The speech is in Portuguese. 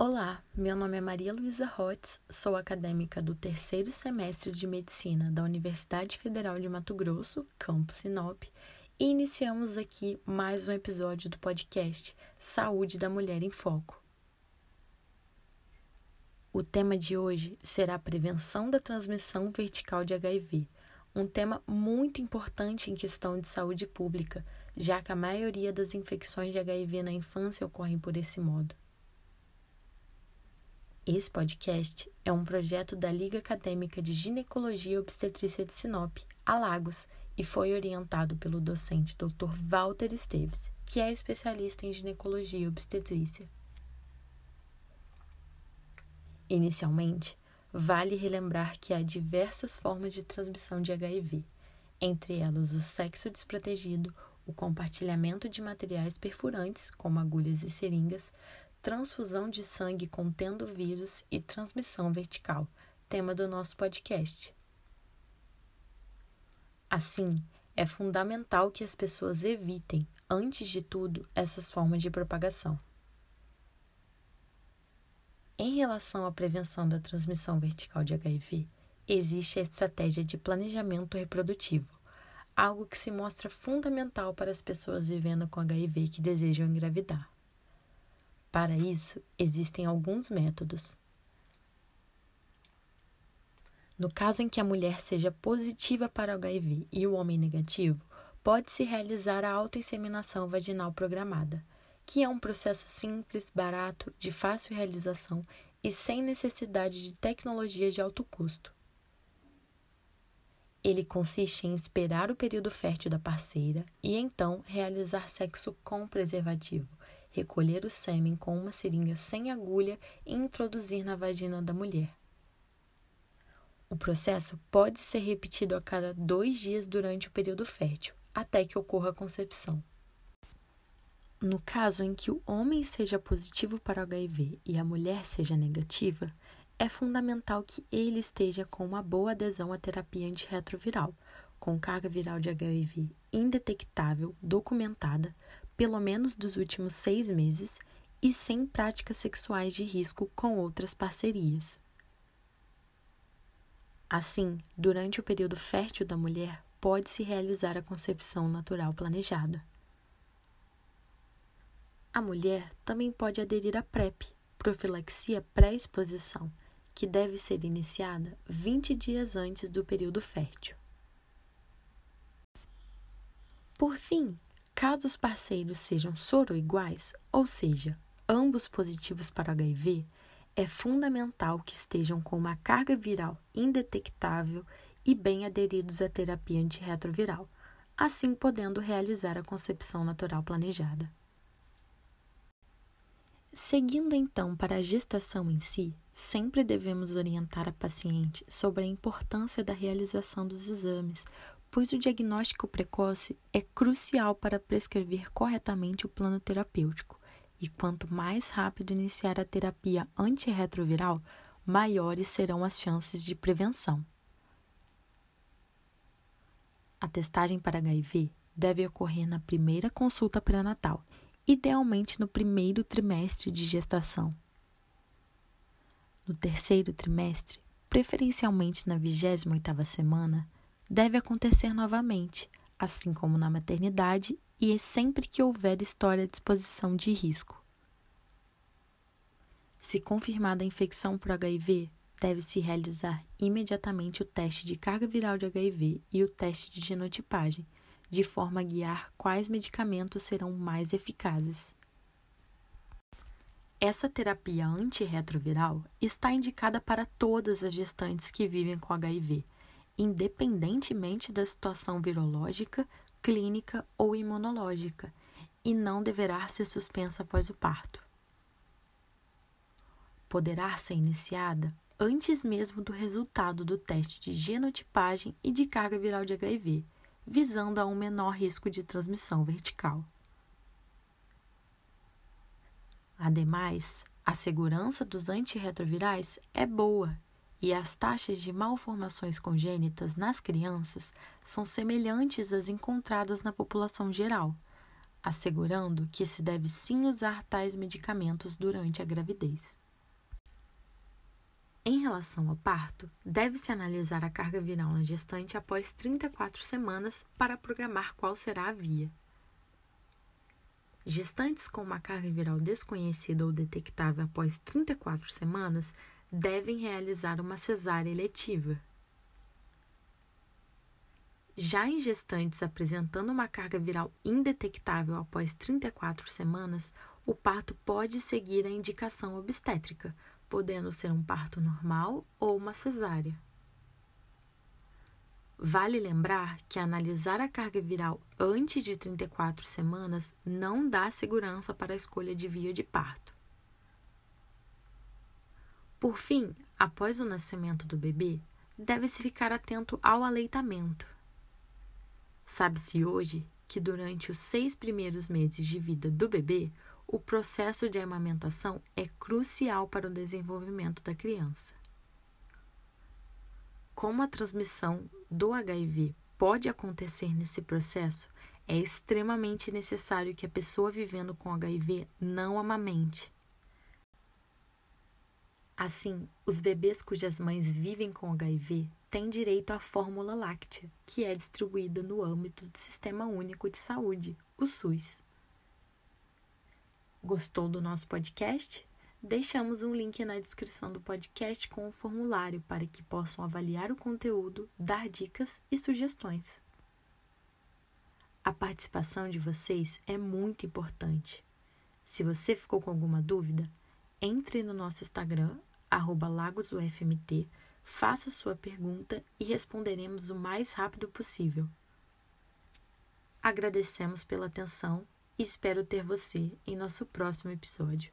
Olá, meu nome é Maria Luísa Rotz, sou acadêmica do terceiro semestre de Medicina da Universidade Federal de Mato Grosso, campus Sinop, e iniciamos aqui mais um episódio do podcast Saúde da Mulher em Foco. O tema de hoje será a prevenção da transmissão vertical de HIV, um tema muito importante em questão de saúde pública, já que a maioria das infecções de HIV na infância ocorrem por esse modo. Esse podcast é um projeto da Liga Acadêmica de Ginecologia e Obstetrícia de Sinop, Alagos, e foi orientado pelo docente Dr. Walter Esteves, que é especialista em ginecologia e obstetrícia. Inicialmente, vale relembrar que há diversas formas de transmissão de HIV, entre elas o sexo desprotegido, o compartilhamento de materiais perfurantes, como agulhas e seringas, transfusão de sangue contendo vírus e transmissão vertical, tema do nosso podcast. Assim, é fundamental que as pessoas evitem, antes de tudo, essas formas de propagação. Em relação à prevenção da transmissão vertical de HIV, existe a estratégia de planejamento reprodutivo, algo que se mostra fundamental para as pessoas vivendo com HIV que desejam engravidar. Para isso, existem alguns métodos. No caso em que a mulher seja positiva para o HIV e o homem negativo, pode-se realizar a autoinseminação vaginal programada, que é um processo simples, barato, de fácil realização e sem necessidade de tecnologia de alto custo. Ele consiste em esperar o período fértil da parceira e então realizar sexo com preservativo, recolher o sêmen com uma seringa sem agulha e introduzir na vagina da mulher. O processo pode ser repetido a cada dois dias durante o período fértil, até que ocorra a concepção. No caso em que o homem seja positivo para o HIV e a mulher seja negativa, é fundamental que ele esteja com uma boa adesão à terapia antirretroviral, com carga viral de HIV indetectável, documentada, pelo menos dos últimos seis meses e sem práticas sexuais de risco com outras parcerias. Assim, durante o período fértil da mulher, pode-se realizar a concepção natural planejada. A mulher também pode aderir à PrEP, profilaxia pré-exposição, que deve ser iniciada 20 dias antes do período fértil. Por fim, Caso os parceiros sejam soro-iguais, ou seja, ambos positivos para HIV, é fundamental que estejam com uma carga viral indetectável e bem aderidos à terapia antirretroviral, assim podendo realizar a concepção natural planejada. Seguindo então para a gestação em si, sempre devemos orientar a paciente sobre a importância da realização dos exames, pois o diagnóstico precoce é crucial para prescrever corretamente o plano terapêutico, e quanto mais rápido iniciar a terapia antirretroviral, maiores serão as chances de prevenção. A testagem para HIV deve ocorrer na primeira consulta pré-natal, idealmente no primeiro trimestre de gestação. No terceiro trimestre, preferencialmente na 28ª semana, deve acontecer novamente, assim como na maternidade e sempre que houver história de exposição de risco. Se confirmada a infecção por HIV, deve-se realizar imediatamente o teste de carga viral de HIV e o teste de genotipagem, de forma a guiar quais medicamentos serão mais eficazes. Essa terapia antirretroviral está indicada para todas as gestantes que vivem com HIV independentemente da situação virológica, clínica ou imunológica, e não deverá ser suspensa após o parto. Poderá ser iniciada antes mesmo do resultado do teste de genotipagem e de carga viral de HIV, visando a um menor risco de transmissão vertical. Ademais, a segurança dos antirretrovirais é boa e as taxas de malformações congênitas nas crianças são semelhantes às encontradas na população geral, assegurando que se deve sim usar tais medicamentos durante a gravidez. Em relação ao parto, deve-se analisar a carga viral na gestante após 34 semanas para programar qual será a via. Gestantes com uma carga viral desconhecida ou detectável após 34 semanas devem realizar uma cesárea eletiva. Já em gestantes apresentando uma carga viral indetectável após 34 semanas, o parto pode seguir a indicação obstétrica, podendo ser um parto normal ou uma cesárea. Vale lembrar que analisar a carga viral antes de 34 semanas não dá segurança para a escolha de via de parto. Por fim, após o nascimento do bebê, deve-se ficar atento ao aleitamento. Sabe-se hoje que durante os seis primeiros meses de vida do bebê, o processo de amamentação é crucial para o desenvolvimento da criança. Como a transmissão do HIV pode acontecer nesse processo, é extremamente necessário que a pessoa vivendo com HIV não amamente. Assim, os bebês cujas mães vivem com HIV tem direito à fórmula láctea, que é distribuída no âmbito do Sistema Único de Saúde, o SUS. Gostou do nosso podcast? Deixamos um link na descrição do podcast com o um formulário para que possam avaliar o conteúdo, dar dicas e sugestões. A participação de vocês é muito importante. Se você ficou com alguma dúvida, entre no nosso Instagram, lagosufmt, Faça sua pergunta e responderemos o mais rápido possível. Agradecemos pela atenção e espero ter você em nosso próximo episódio.